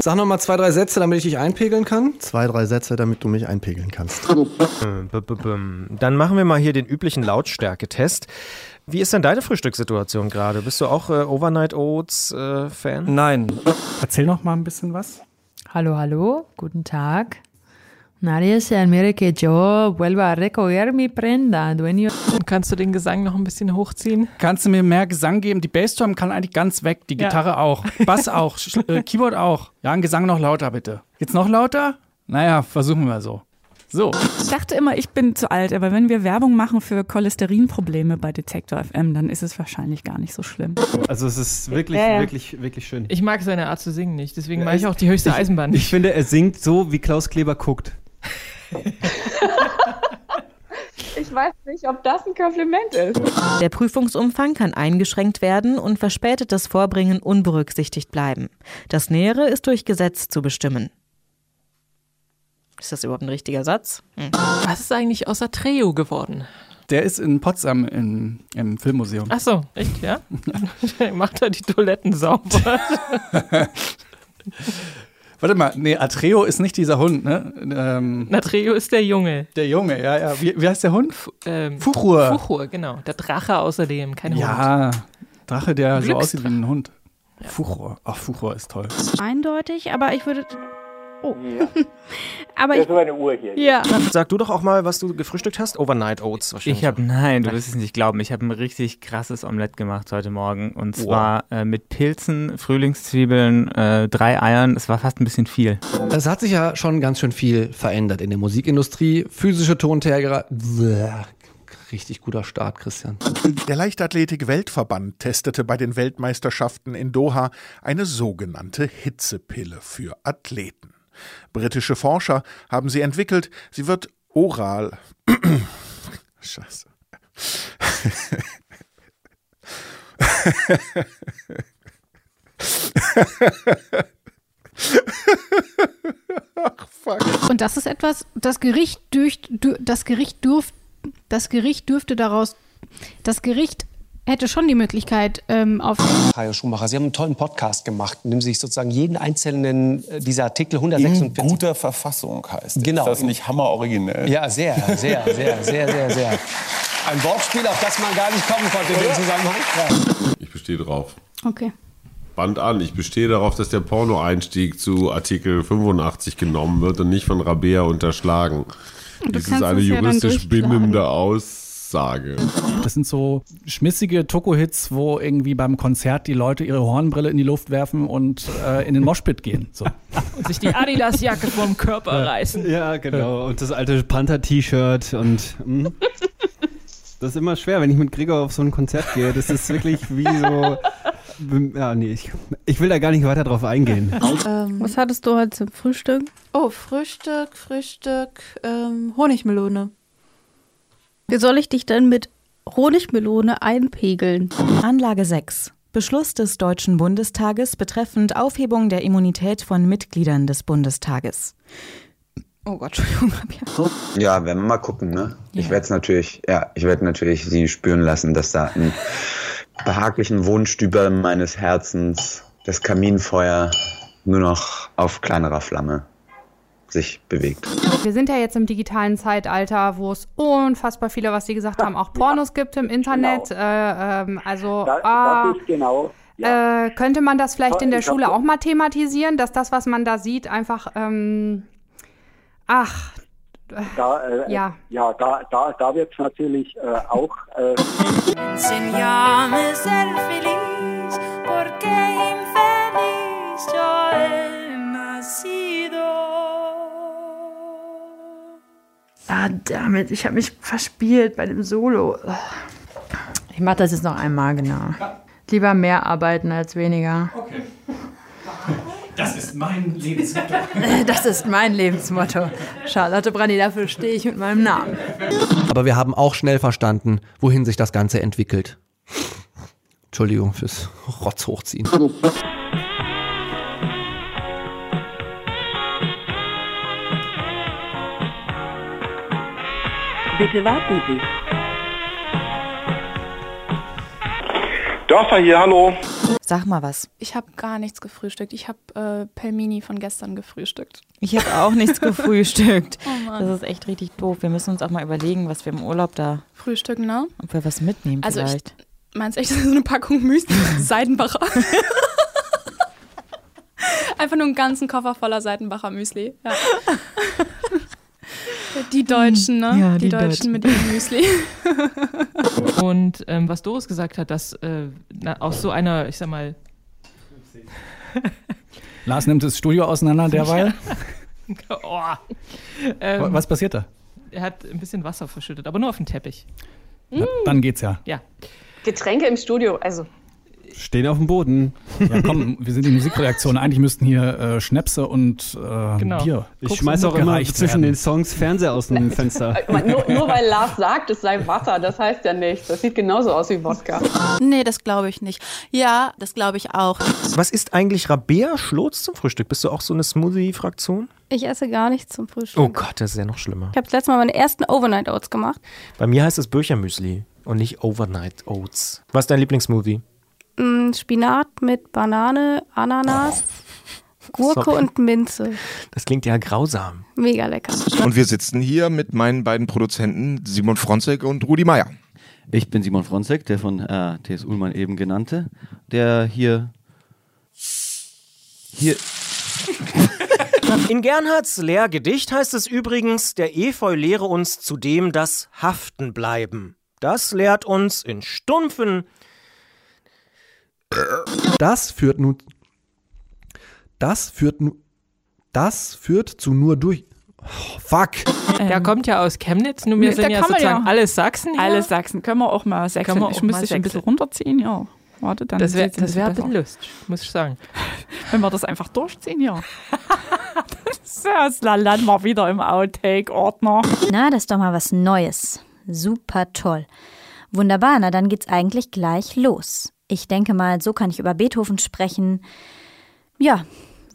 Sag noch mal zwei, drei Sätze, damit ich dich einpegeln kann. Zwei, drei Sätze, damit du mich einpegeln kannst. Dann machen wir mal hier den üblichen Lautstärketest. Wie ist denn deine Frühstückssituation gerade? Bist du auch äh, Overnight Oats äh, Fan? Nein. Erzähl noch mal ein bisschen was. Hallo, hallo, guten Tag. Nadie se admire que yo vuelva a recoger mi prenda, dueño. Kannst du den Gesang noch ein bisschen hochziehen? Kannst du mir mehr Gesang geben? Die Bassdrum kann eigentlich ganz weg, die Ja. Gitarre auch, Bass auch, äh, Keyboard auch. Ja, ein Gesang noch lauter bitte. Jetzt noch lauter? Naja, versuchen wir so. So. Ich dachte immer, ich bin zu alt, aber wenn wir Werbung machen für Cholesterinprobleme bei Detektor FM, dann ist es wahrscheinlich gar nicht so schlimm. Also es ist wirklich, Ja, ja. wirklich, wirklich schön. Ich mag seine Art zu singen nicht, deswegen mache ich auch die höchste Eisenbahn Ich finde, er singt so, wie Klaus Kleber guckt. Ich weiß nicht, ob das ein Kompliment ist. Der Prüfungsumfang kann eingeschränkt werden und verspätetes Vorbringen unberücksichtigt bleiben. Das Nähere ist durch Gesetz zu bestimmen. Ist das überhaupt ein richtiger Satz? Hm. Was ist eigentlich außer Treo geworden? Der ist in Potsdam im, im Filmmuseum. Ach so, echt, ja? Macht er die Toiletten sauber? Warte mal, nee, Atreo ist nicht dieser Hund, ne? Ähm, Na, Treo ist der Junge. der Junge, ja, ja. Wie, wie heißt der Hund? Ähm, Fuchur. Fuchur, genau. Der Drache außerdem, kein Hund. Ja, Drache, der so aussieht wie ein Hund. Fuchur. Ach, Fuchur ist toll. Eindeutig, aber ich würde. Oh. aber Das ich. ist eine Uhr hier. Ja. Sag du doch auch mal, was du gefrühstückt hast. Overnight Oats wahrscheinlich. Ich habe, nein, du wirst es nicht glauben, ich habe ein richtig krasses Omelett gemacht heute Morgen. Und zwar äh, mit Pilzen, Frühlingszwiebeln, äh, drei Eiern. Es war fast ein bisschen viel. Es hat sich ja schon ganz schön viel verändert in der Musikindustrie. Physische Tonträger. Richtig guter Start, Christian. Der Leichtathletik-Weltverband testete bei den Weltmeisterschaften in Doha eine sogenannte Hitzepille für Athleten. Britische Forscher haben sie entwickelt. Sie wird oral. Scheiße. Ach, fuck. Und das ist etwas, das Gericht durch, dür- das Gericht dürf, das Gericht dürfte daraus, das Gericht hätte schon die Möglichkeit ähm, auf Hajo Schumacher, Sie haben einen tollen Podcast gemacht, in dem Sie sich sozusagen jeden einzelnen äh, dieser Artikel 146... In guter Verfassung heißt es. Genau. Ist das nicht hammeroriginell? Ja, sehr, sehr, sehr, sehr, sehr, sehr. Ein Wortspiel, auf das man gar nicht kommen konnte in dem Zusammenhang. Ja. Ich bestehe drauf. Okay. Band an. Ich bestehe darauf, dass der Porno-Einstieg zu Artikel 85 genommen wird und nicht von Rabea unterschlagen. Du Dies ist eine juristisch bindende Aussage. Das sind so schmissige Toko-Hits, wo irgendwie beim Konzert die Leute ihre Hornbrille in die Luft werfen und äh, in den Moshpit gehen. So. Und sich die Adidas-Jacke vom Körper reißen. Ja, genau. Und das alte Panther-T-Shirt und. mh. Das ist immer schwer, wenn ich mit Gregor auf so ein Konzert gehe. Das ist wirklich wie so. Ja, nee, ich, ich will da gar nicht weiter drauf eingehen. Was hattest du heute zum Frühstück? Oh, Frühstück, Frühstück, ähm, Honigmelone. Wie soll ich dich denn mit Honigmelone einpegeln? Anlage 6. Beschluss des Deutschen Bundestages betreffend Aufhebung der Immunität von Mitgliedern des Bundestages. Oh Gott, Entschuldigung. ja- Ja, werden wir mal gucken, ne? Ich werde es natürlich, ja, ich werde natürlich sie spüren lassen, dass da im behaglichen Wohnstüber meines Herzens das Kaminfeuer nur noch auf kleinerer Flamme sich bewegt. Wir sind ja jetzt im digitalen Zeitalter, wo es unfassbar viele, was Sie gesagt haben, auch Pornos gibt im Internet. Äh, ähm, also Das, ah, das ist genau. äh, könnte man das vielleicht in der Ich Schule auch mal thematisieren, dass das, was man da sieht, einfach ähm, ach Da, äh, Ja. ja, da, da, da wird es natürlich äh, auch. Äh, Damit, ich habe mich verspielt bei dem Solo. Ich mache das jetzt noch einmal, genau. Lieber mehr arbeiten als weniger. Okay. Das ist mein Lebensmotto. Das ist mein Lebensmotto. Charlotte Brandy, dafür stehe ich mit meinem Namen. Aber wir haben auch schnell verstanden, wohin sich das Ganze entwickelt. Entschuldigung fürs Rotz hochziehen. Bitte warten Sie. Dörfer hier, hallo. Sag mal was. Ich habe gar nichts gefrühstückt. Ich habe äh, Pelmini von gestern gefrühstückt. Ich habe auch nichts gefrühstückt. Oh Mann. Das ist echt richtig doof. Wir müssen uns auch mal überlegen, was wir im Urlaub da, Frühstücken, ne? ob wir was mitnehmen Also ich vielleicht. meinst echt, das ist so eine Packung Müsli? Seidenbacher. Einfach nur einen ganzen Koffer voller Seidenbacher Müsli. Ja. Die Deutschen, ne? Ja, die, die Deutschen, Deutschen. mit ihrem Müsli. Und ähm, was Doris gesagt hat, dass äh, na, aus so einer, ich sag mal, Lars nimmt das Studio auseinander derweil. oh, ähm, Was passiert da? er hat ein bisschen Wasser verschüttet, aber nur auf den Teppich. Na, dann geht's ja. Ja. Getränke im Studio, also. Stehen auf dem Boden. Ja, komm, wir sind die Musikredaktion. Eigentlich müssten hier äh, Schnäpse und äh, Genau. Bier. Ich schmeiß auch immer zwischen werden. den Songs Fernseher aus dem Fenster. Nur, nur weil Lars sagt, es sei Wasser, das heißt ja nichts. Das sieht genauso aus wie Wodka. Nee, das glaube ich nicht. Ja, das glaube ich auch. Was ist eigentlich Rabea Schlotz zum Frühstück? Bist du auch so eine Smoothie-Fraktion? Ich esse gar nichts zum Frühstück. Oh Gott, das ist ja noch schlimmer. Ich habe das letzte Mal meine ersten Overnight Oats gemacht. Bei mir heißt es Birchermüsli und nicht Overnight Oats. Was ist dein Lieblingssmoothie? Mm, Spinat mit Banane, Ananas, Gurke Sorry. und Minze. Das klingt ja grausam. Mega lecker. Und wir sitzen hier mit meinen beiden Produzenten Simon Fronzek und Rudi Meier. Ich bin Simon Fronzek, der von äh, TS Ullmann eben genannte, der hier hier In Gernhards Lehrgedicht heißt es übrigens, der Efeu lehre uns zudem das Haften bleiben. Das lehrt uns in stumpfen Das führt nun. Das führt nun. Das führt zu nur durch. Oh, fuck. Der kommt ja aus Chemnitz, nur wir Nee, sind ja sozusagen ja- alles Sachsen. Hier. Alle Sachsen können wir auch mal Sachsen. Können wir ich auch müsste mal dich ein bisschen runterziehen, ja. Warte, dann Das wäre das wär ein bisschen lustig, muss ich sagen. Wenn wir das einfach durchziehen, ja. so, das landen wir wieder im Outtake-Ordner. Na, das ist doch mal was Neues. Super toll. Wunderbar, na dann geht's eigentlich gleich los. Ich denke mal, so kann ich über Beethoven sprechen. Ja,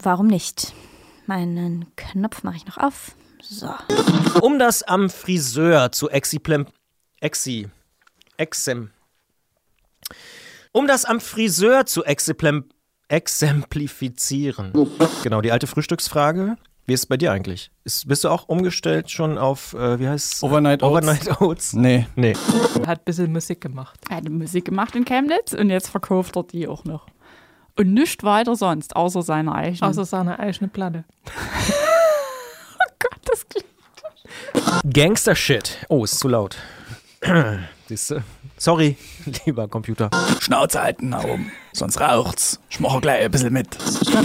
warum nicht? Meinen Knopf mache ich noch auf. So. Um das am Friseur zu exiplem, exi, exem, um das am Friseur zu exiplem, exemplifizieren. Genau, die alte Frühstücksfrage. Wie ist es bei dir eigentlich? Ist, bist du auch umgestellt schon auf, äh, wie heißt Overnight Oats? Overnight Oats? Nee. Nee. Hat ein bisschen Musik gemacht. Er hat Musik gemacht in Chemnitz und jetzt verkauft er die auch noch. Und nicht weiter sonst, außer seine eigenen. Außer seine eigene Platte. Gangster-Shit. Oh, ist zu laut. Siehste? Sorry, lieber Computer. Schnauze halten da oben, sonst raucht's. Ich mache gleich ein bisschen mit.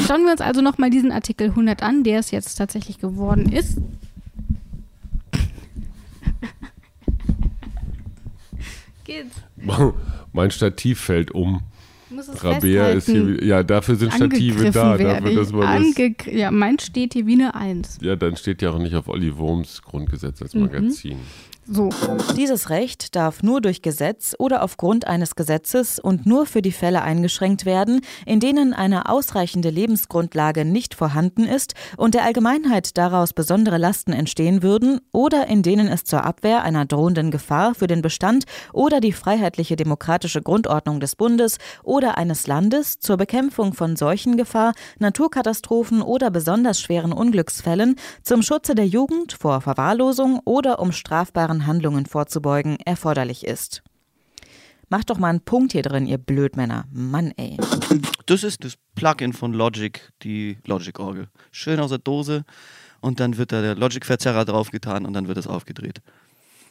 Schauen wir uns also nochmal diesen Artikel 100 an, der es jetzt tatsächlich geworden ist. Geht's? Mein Stativ fällt um. Muss es Rabea ist hier, ja, dafür sind Stative da, dafür, dass man das, ja, mein steht hier wie eine Eins. ja, dann steht ja auch nicht auf Olli Wurms Grundgesetz als Mhm. So. Dieses Recht darf nur durch Gesetz oder aufgrund eines Gesetzes und nur für die Fälle eingeschränkt werden, in denen eine ausreichende Lebensgrundlage nicht vorhanden ist und der Allgemeinheit daraus besondere Lasten entstehen würden oder in denen es zur Abwehr einer drohenden Gefahr für den Bestand oder die freiheitliche demokratische Grundordnung des Bundes oder eines Landes zur Bekämpfung von Seuchengefahr, Naturkatastrophen oder besonders schweren Unglücksfällen, zum Schutze der Jugend vor Verwahrlosung oder um strafbaren Handlungen vorzubeugen, erforderlich ist. Macht doch mal einen Punkt hier drin, ihr Blödmänner. Mann, ey. Das ist das Plugin von Logic, die Logic-Orgel. Schön aus der Dose und dann wird da der Logic-Verzerrer draufgetan und dann wird es aufgedreht.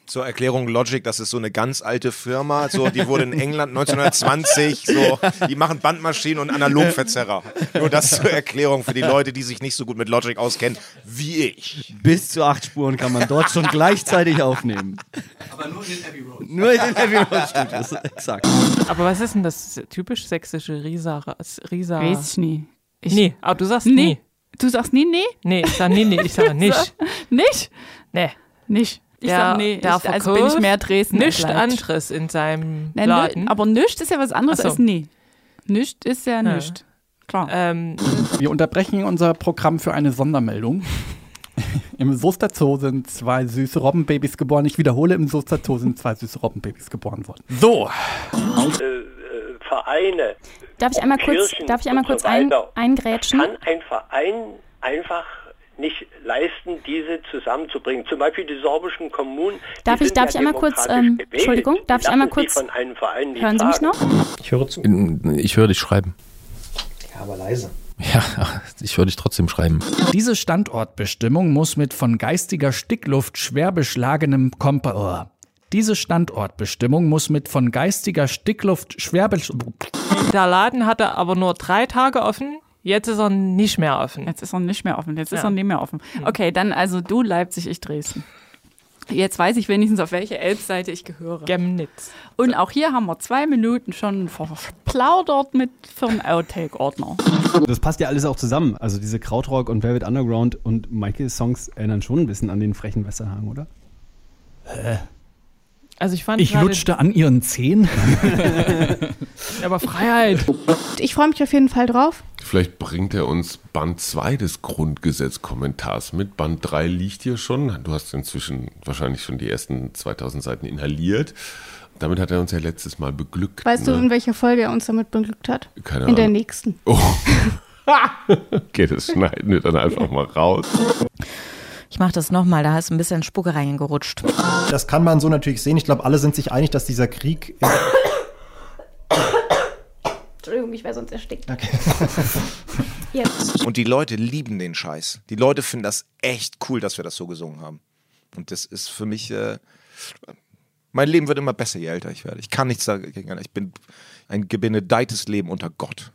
Zur Erklärung Logic, das ist so eine ganz alte Firma, so, die wurde in England 1920, so, die machen Bandmaschinen und Analogverzerrer. Nur das zur Erklärung für die Leute, die sich nicht so gut mit Logic auskennen, wie ich. Bis zu acht Spuren kann man dort schon gleichzeitig aufnehmen. Aber nur in den Abbey Road. Nur in den Abbey Road Studios, exakt. Aber was ist denn das typisch sächsische Risa? Risa Weiß ich nie. Ich- nee, aber du sagst Nee. nie. Du sagst nie, nee? Nee, ich sag nee, nee, ich sage nicht. Nicht? Nee. Nicht. Ich der, sag nee. Der ich, also bin ich mehr Dresden. Nichts anderes in seinem Nee, Laden. nö- aber nichts ist ja was anderes so. als nee. Nichts ist ja Ja. nichts. Klar. Ähm, Wir unterbrechen unser Programm für eine Sondermeldung. Im Soester Zoo sind zwei süße Robbenbabys geboren. Ich wiederhole, im Soester Zoo sind zwei süße Robbenbabys geboren worden. So, Äh, äh, Vereine. Darf ich einmal kurz, Kirchen darf ich einmal kurz so ein, eingrätschen? Kann ein Verein einfach nicht leisten, diese zusammenzubringen. Zum Beispiel die sorbischen Kommunen. die Darf ich, sind darf ja ich einmal kurz, ähm. Entschuldigung, darf ich einmal kurz, von einem Verein hören Sie mich noch? Ich höre zu. Ich höre dich schreiben. Ja, aber leise. Ja, ich höre dich trotzdem schreiben. Diese Standortbestimmung muss mit von geistiger Stickluft schwer beschlagenem Kompa. Oh. Diese Standortbestimmung muss mit von geistiger Stickluft schwer besch Der Laden hatte aber nur drei Tage offen. Jetzt ist er nicht mehr offen. Jetzt ist er nicht mehr offen. Jetzt ist Ja. er nicht mehr offen. Okay, dann also du Leipzig, ich Dresden. Jetzt weiß ich wenigstens, auf welche Elbseite ich gehöre. Chemnitz. Und auch hier haben wir zwei Minuten schon verplaudert mit für einen Outtake-Ordner. Das passt ja alles auch zusammen. Also diese Krautrock und Velvet Underground und Michaels Songs erinnern schon ein bisschen an den frechen Westerhagen, oder? Hä? Also ich fand Ich lutschte an ihren Zehen. Aber Freiheit. Ich freue mich auf jeden Fall drauf. Vielleicht bringt er uns Band 2 des Grundgesetzkommentars mit. Band 3 liegt hier schon. Du hast inzwischen wahrscheinlich schon die ersten 2000 Seiten inhaliert. Damit hat er uns ja letztes Mal beglückt. Weißt du, ne? in welcher Folge er uns damit beglückt hat? Keine in der Ahnung. nächsten. Oh. okay, das schneiden wir dann einfach mal raus. Ich mache das nochmal, da ist ein bisschen Spucke reingerutscht. Das kann man so natürlich sehen. Ich glaube, alle sind sich einig, dass dieser Krieg. Entschuldigung, ich wäre sonst erstickt. Okay. Jetzt. Und die Leute lieben den Scheiß. Die Leute finden das echt cool, dass wir das so gesungen haben. Und das ist für mich. Äh, mein Leben wird immer besser, je älter ich werde. Ich kann nichts dagegen. Ich bin ein gebenedeites Leben unter Gott.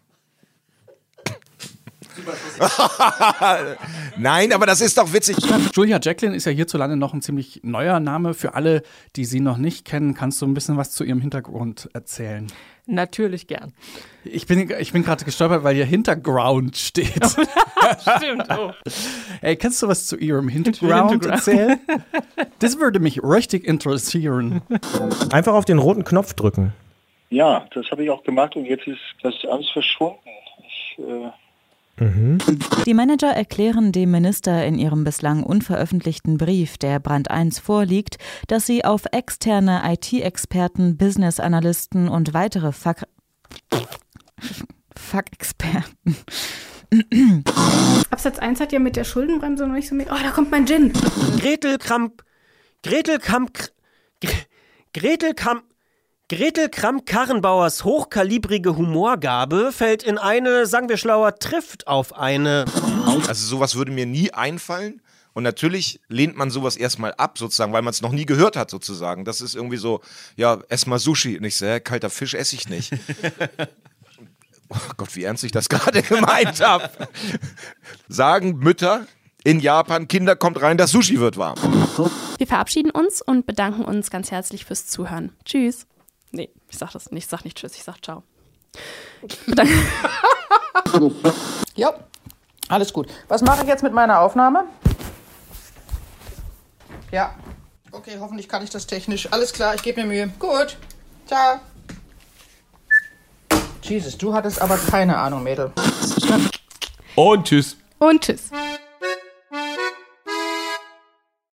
Nein, aber das ist doch witzig. Julia Jacqueline ist ja hierzulande noch ein ziemlich neuer Name. Für alle, die sie noch nicht kennen, kannst du ein bisschen was zu ihrem Hintergrund erzählen? Natürlich gern. Ich bin, ich bin gerade gestolpert, weil hier Hinterground steht. Stimmt, oh. Ey, kannst du was zu ihrem Hintergrund Hintergrund. erzählen? Das würde mich richtig interessieren. Einfach auf den roten Knopf drücken. Ja, das habe ich auch gemacht und jetzt ist das alles verschwunden. Ich, äh, Die Manager erklären dem Minister in ihrem bislang unveröffentlichten Brief, der Brand 1 vorliegt, dass sie auf externe IT-Experten, Business-Analysten und weitere Fach Fachexperten. Absatz 1 hat ja mit der Schuldenbremse noch nicht so mit. Oh, da kommt mein Gin. Gretel Kramp. Gretel Kramp. Gre- Gretel Kramp. Gretel Kramp-Karrenbauers hochkalibrige Humorgabe fällt in eine, sagen wir schlauer, trifft auf eine. Also sowas würde mir nie einfallen. Und natürlich lehnt man sowas erstmal ab, sozusagen, weil man es noch nie gehört hat, sozusagen. Das ist irgendwie so, ja, ess mal Sushi. Und ich sage, kalter Fisch esse ich nicht. oh Gott, wie ernst ich das gerade gemeint habe. Sagen Mütter in Japan, Kinder kommt rein, das Sushi wird warm. Wir verabschieden uns und bedanken uns ganz herzlich fürs Zuhören. Tschüss. Ich sag das nicht. Ich sag nicht Tschüss, ich sag Ciao. Bedanke. Ja, alles gut. Was mache ich jetzt mit meiner Aufnahme? Ja. Okay, hoffentlich kann ich das technisch. Alles klar, ich gebe mir Mühe. Gut. Ciao. Jesus, du hattest aber keine Ahnung, Mädel. Und tschüss. Und tschüss.